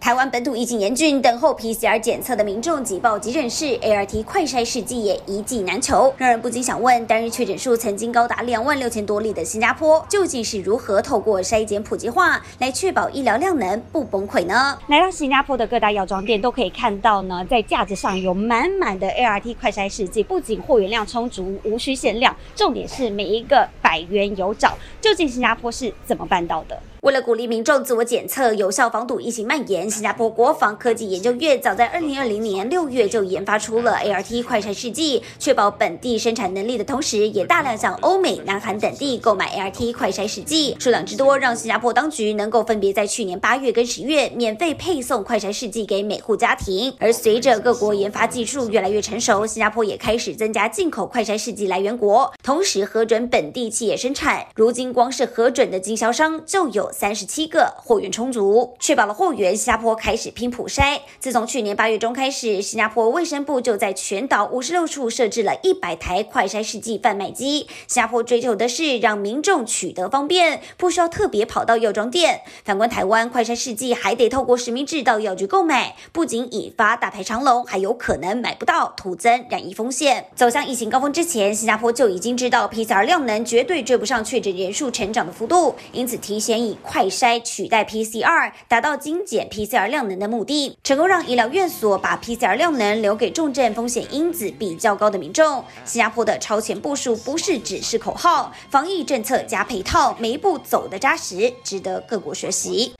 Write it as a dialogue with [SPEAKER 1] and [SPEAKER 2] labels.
[SPEAKER 1] 台湾本土疫情严峻，等候 PCR 检测的民众挤爆急诊室，ART 快筛试剂也一剂难求，让人不禁想问：单日确诊数曾经高达两万六千多例的新加坡，究竟是如何透过筛检普及化来确保医疗量能不崩溃呢？
[SPEAKER 2] 来到新加坡的各大药妆店都可以看到呢，在架子上有满满的 ART 快筛试剂，不仅货源量充足，无需限量，重点是每一个百元有找。究竟新加坡是怎么办到的？
[SPEAKER 1] 为了鼓励民众自我检测，有效防堵疫情蔓延，新加坡国防科技研究院早在二零二零年六月就研发出了 ART 快筛试剂，确保本地生产能力的同时，也大量向欧美、南韩等地购买 ART 快筛试剂，数量之多，让新加坡当局能够分别在去年八月跟十月免费配送快筛试剂给每户家庭。而随着各国研发技术越来越成熟，新加坡也开始增加进口快筛试剂来源国，同时核准本地企业生产。如今光是核准的经销商就有。三十七个货源充足，确保了货源。新加坡开始拼普筛。自从去年八月中开始，新加坡卫生部就在全岛五十六处设置了一百台快筛试剂贩卖机。新加坡追求的是让民众取得方便，不需要特别跑到药妆店。反观台湾，快筛试剂还得透过实名制到药局购买，不仅引发大排长龙，还有可能买不到，徒增染疫风险。走向疫情高峰之前，新加坡就已经知道 PCR 量能绝对追不上确诊人数成长的幅度，因此提前以快筛取代 PCR，达到精简 PCR 量能的目的，成功让医疗院所把 PCR 量能留给重症风险因子比较高的民众。新加坡的超前部署不是只是口号，防疫政策加配套，每一步走得扎实，值得各国学习。